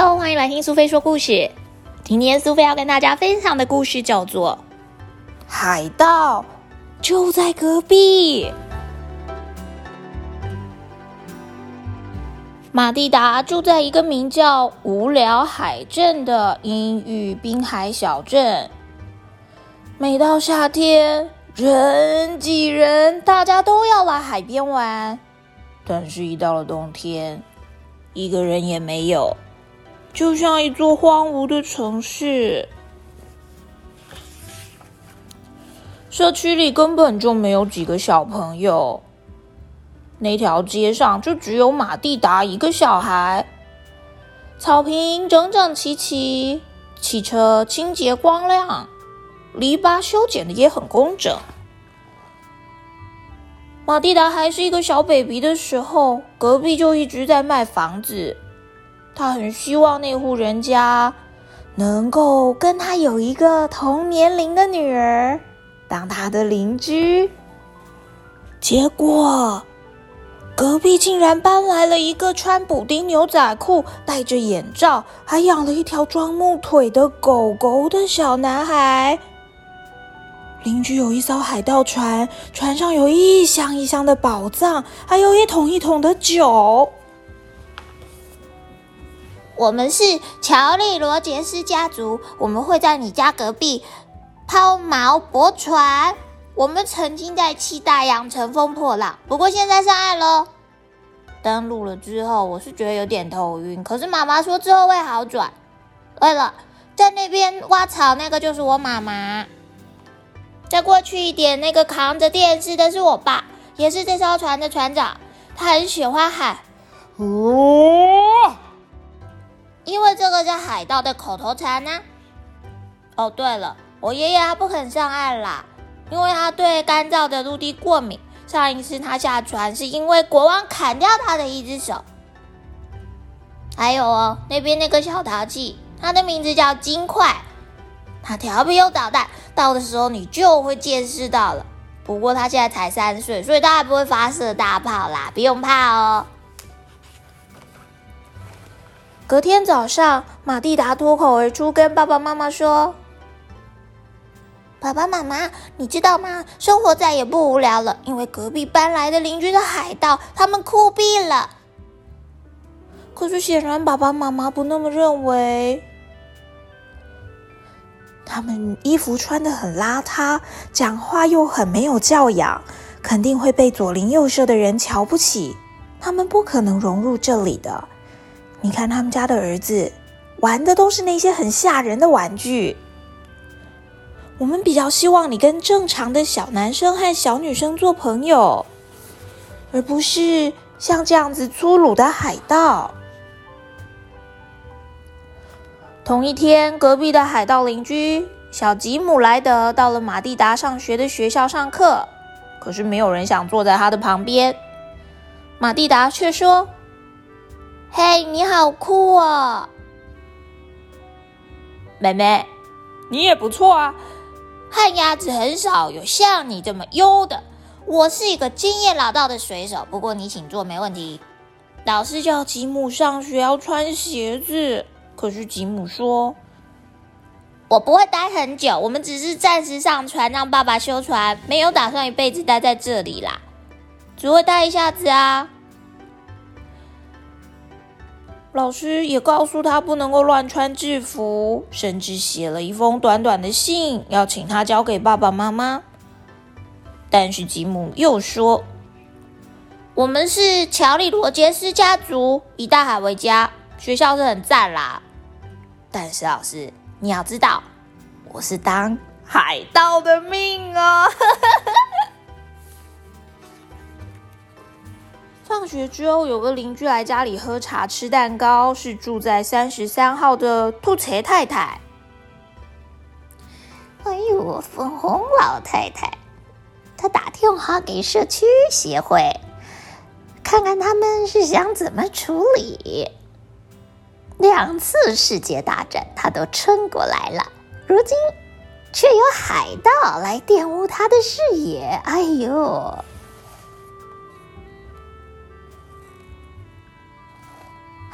Hello，欢迎来听苏菲说故事。今天苏菲要跟大家分享的故事叫做《海盗就在隔壁》。马蒂达住在一个名叫无聊海镇的阴郁滨海小镇。每到夏天，人挤人，大家都要来海边玩。但是，一到了冬天，一个人也没有。就像一座荒芜的城市，社区里根本就没有几个小朋友。那条街上就只有马蒂达一个小孩。草坪整整齐齐，汽车清洁光亮，篱笆修剪的也很工整。马蒂达还是一个小 baby 的时候，隔壁就一直在卖房子。他很希望那户人家能够跟他有一个同年龄的女儿当他的邻居。结果，隔壁竟然搬来了一个穿补丁牛仔裤、戴着眼罩、还养了一条装木腿的狗狗的小男孩。邻居有一艘海盗船，船上有一箱一箱的宝藏，还有一桶一桶的酒。我们是乔利罗杰斯家族，我们会在你家隔壁抛锚泊船。我们曾经在七大洋乘风破浪，不过现在上岸喽。登陆了之后，我是觉得有点头晕，可是妈妈说之后会好转。对了，在那边挖草那个就是我妈妈。再过去一点，那个扛着电视的是我爸，也是这艘船的船长。他很喜欢喊“哦”。因为这个是海盗的口头禅呢。哦，对了，我爷爷他不肯上岸啦，因为他对干燥的陆地过敏。上一次他下船是因为国王砍掉他的一只手。还有哦，那边那个小淘气，他的名字叫金块，他调皮又捣蛋，到的时候你就会见识到了。不过他现在才三岁，所以他还不会发射大炮啦，不用怕哦。隔天早上，马蒂达脱口而出跟爸爸妈妈说：“爸爸妈妈，你知道吗？生活再也不无聊了，因为隔壁搬来的邻居的海盗，他们酷毙了。”可是显然爸爸妈妈不那么认为。他们衣服穿的很邋遢，讲话又很没有教养，肯定会被左邻右舍的人瞧不起。他们不可能融入这里的。你看他们家的儿子玩的都是那些很吓人的玩具。我们比较希望你跟正常的小男生和小女生做朋友，而不是像这样子粗鲁的海盗。同一天，隔壁的海盗邻居小吉姆莱德到了马蒂达上学的学校上课，可是没有人想坐在他的旁边。马蒂达却说。嘿，你好酷哦，妹妹，你也不错啊。旱鸭子很少有像你这么优的。我是一个经验老道的水手，不过你请坐，没问题。老师叫吉姆上学要穿鞋子，可是吉姆说：“我不会待很久，我们只是暂时上船让爸爸修船，没有打算一辈子待在这里啦，只会待一下子啊。”老师也告诉他不能够乱穿制服，甚至写了一封短短的信，要请他交给爸爸妈妈。但是吉姆又说：“我们是乔里罗杰斯家族，以大海为家，学校是很赞啦。但是老师，你要知道，我是当海盗的命哦。”学之后，有个邻居来家里喝茶、吃蛋糕，是住在三十三号的兔财太太。哎呦，粉红老太太，她打电话给社区协会，看看他们是想怎么处理。两次世界大战，她都撑过来了，如今却有海盗来玷污她的视野。哎呦！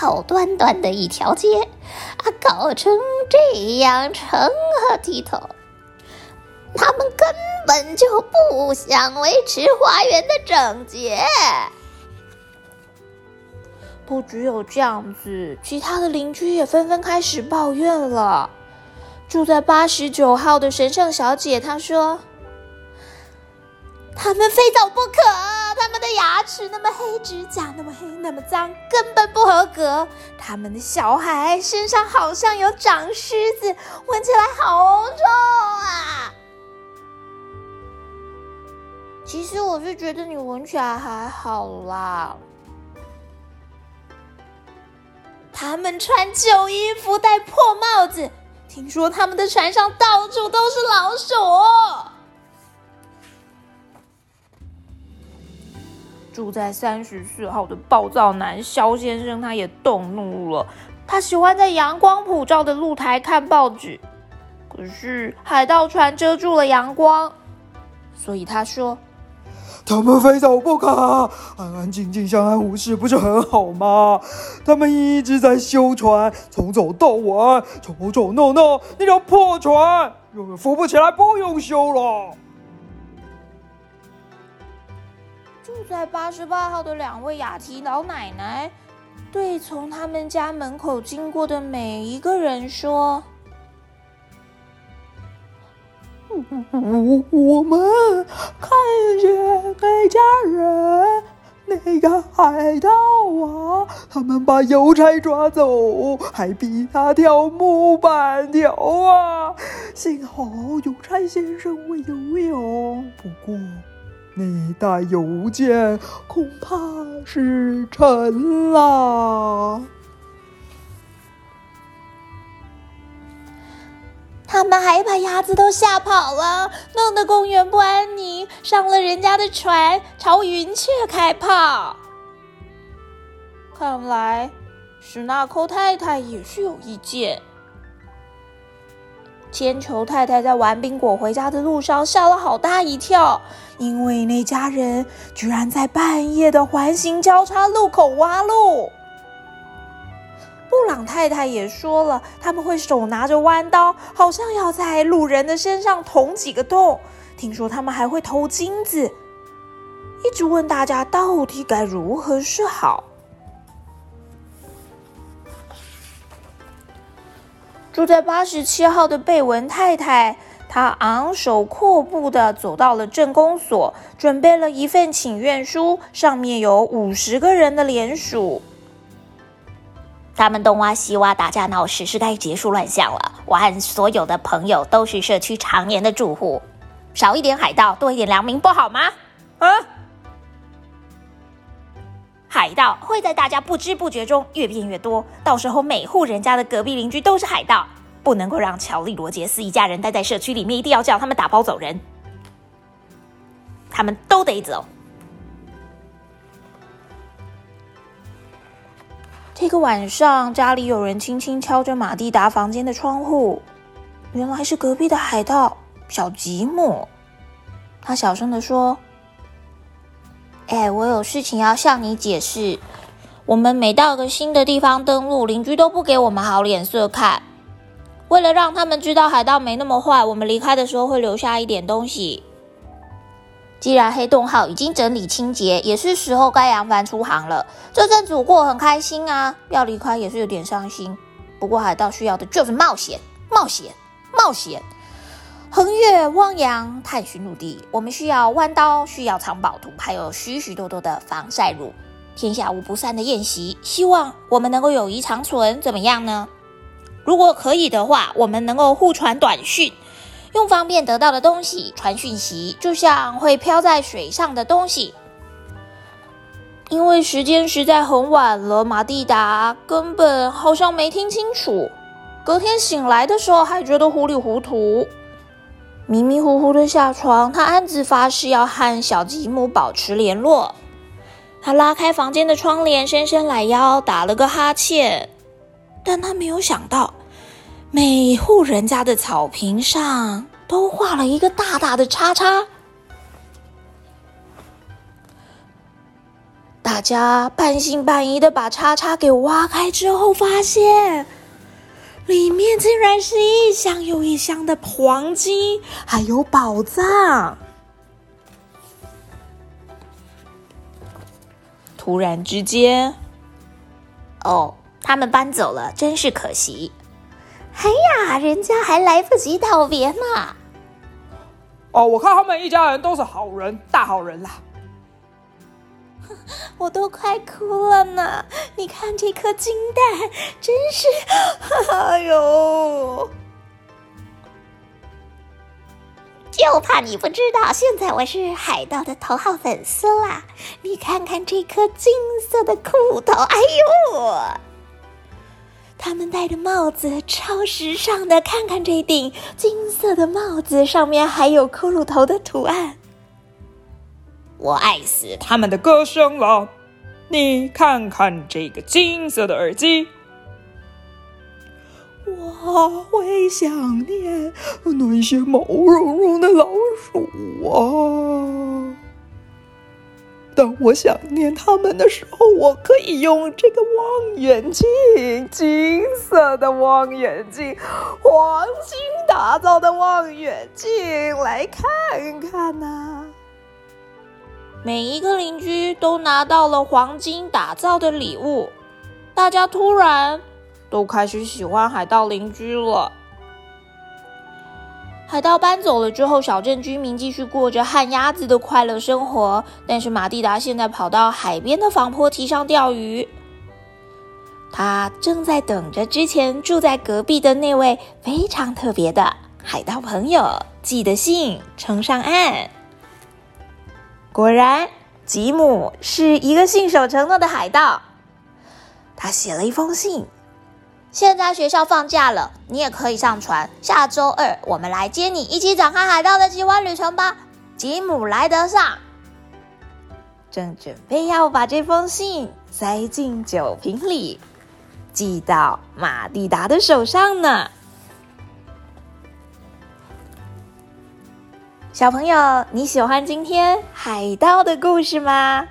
好端端的一条街，啊，搞成这样成何体统？他们根本就不想维持花园的整洁。不只有这样子，其他的邻居也纷纷开始抱怨了。住在八十九号的神圣小姐，她说：“他们非走不可，他们的牙齿那么黑，指甲那么黑，那么脏，根本不合格。他们的小孩身上好像有长虱子，闻起来好臭啊！”其实我是觉得你闻起来还好啦。他们穿旧衣服，戴破帽子。听说他们的船上到处都是老鼠。住在三十四号的暴躁男肖先生，他也动怒了。他喜欢在阳光普照的露台看报纸，可是海盗船遮住了阳光，所以他说。他们非走不可，安安静静相安无事不是很好吗？他们一直在修船，从早到晚，吵吵闹闹，那条破船永远浮不起来，不用修了。住在八十八号的两位雅提老奶奶，对从他们家门口经过的每一个人说。我我们看见那家人，那个海盗啊，他们把邮差抓走，还逼他跳木板条啊！幸好邮差先生会游泳，不过那袋邮件恐怕是沉了。他们还把鸭子都吓跑了，弄得公园不安宁。上了人家的船，朝云雀开炮。看来史纳寇太太也是有意见。铅球太太在玩冰果回家的路上吓了好大一跳，因为那家人居然在半夜的环形交叉路口挖路。布朗太太也说了，他们会手拿着弯刀，好像要在路人的身上捅几个洞。听说他们还会偷金子，一直问大家到底该如何是好。住在八十七号的贝文太太，她昂首阔步的走到了镇公所，准备了一份请愿书，上面有五十个人的联署。他们东挖西挖，打架闹事，是该结束乱象了。我和所有的朋友都是社区常年的住户，少一点海盗，多一点良民，不好吗？啊！海盗会在大家不知不觉中越变越多，到时候每户人家的隔壁邻居都是海盗，不能够让乔丽罗杰斯一家人待在社区里面，一定要叫他们打包走人，他们都得走。这个晚上，家里有人轻轻敲着马蒂达房间的窗户，原来是隔壁的海盗小吉姆。他小声的说：“哎，我有事情要向你解释。我们每到一个新的地方登陆，邻居都不给我们好脸色看。为了让他们知道海盗没那么坏，我们离开的时候会留下一点东西。”既然黑洞号已经整理清洁，也是时候该扬帆出航了。这阵子我过很开心啊，要离开也是有点伤心。不过海盗需要的就是冒险，冒险，冒险！横越汪洋，探寻陆地，我们需要弯刀，需要藏宝图，还有许许多多的防晒乳。天下无不散的宴席，希望我们能够友谊长存，怎么样呢？如果可以的话，我们能够互传短讯。用方便得到的东西传讯息，就像会飘在水上的东西。因为时间实在很晚了，马蒂达根本好像没听清楚。隔天醒来的时候，还觉得糊里糊涂，迷迷糊糊的下床。他暗自发誓要和小吉姆保持联络。他拉开房间的窗帘，伸伸懒腰，打了个哈欠，但他没有想到。每户人家的草坪上都画了一个大大的叉叉。大家半信半疑的把叉叉给挖开之后，发现里面竟然是一箱又一箱的黄金，还有宝藏。突然之间，哦，他们搬走了，真是可惜。哎呀，人家还来不及道别呢。哦，我看他们一家人都是好人，大好人啦。我都快哭了呢！你看这颗金蛋，真是，哎呦！就怕你不知道，现在我是海盗的头号粉丝啦！你看看这颗金色的裤头，哎呦！他们戴的帽子超时尚的，看看这顶金色的帽子，上面还有骷髅头的图案。我爱死他们的歌声了！你看看这个金色的耳机，我会想念那些毛茸茸的老鼠啊！当我想念他们的时候，我可以用这个望远镜，金色的望远镜，黄金打造的望远镜来看看呐。每一个邻居都拿到了黄金打造的礼物，大家突然都开始喜欢海盗邻居了。海盗搬走了之后，小镇居民继续过着旱鸭子的快乐生活。但是马蒂达现在跑到海边的防坡堤上钓鱼，他正在等着之前住在隔壁的那位非常特别的海盗朋友寄的信呈上岸。果然，吉姆是一个信守承诺的海盗。他写了一封信。现在学校放假了，你也可以上船。下周二我们来接你，一起展开海盗的奇幻旅程吧。吉姆莱德上正准备要把这封信塞进酒瓶里，寄到马蒂达的手上呢。小朋友，你喜欢今天海盗的故事吗？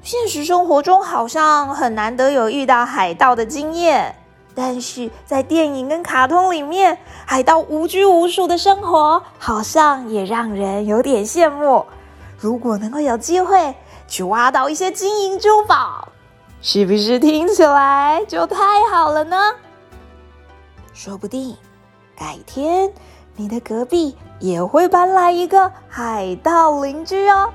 现实生活中好像很难得有遇到海盗的经验，但是在电影跟卡通里面，海盗无拘无束的生活好像也让人有点羡慕。如果能够有机会去挖到一些金银珠宝，是不是听起来就太好了呢？说不定改天。你的隔壁也会搬来一个海盗邻居哦。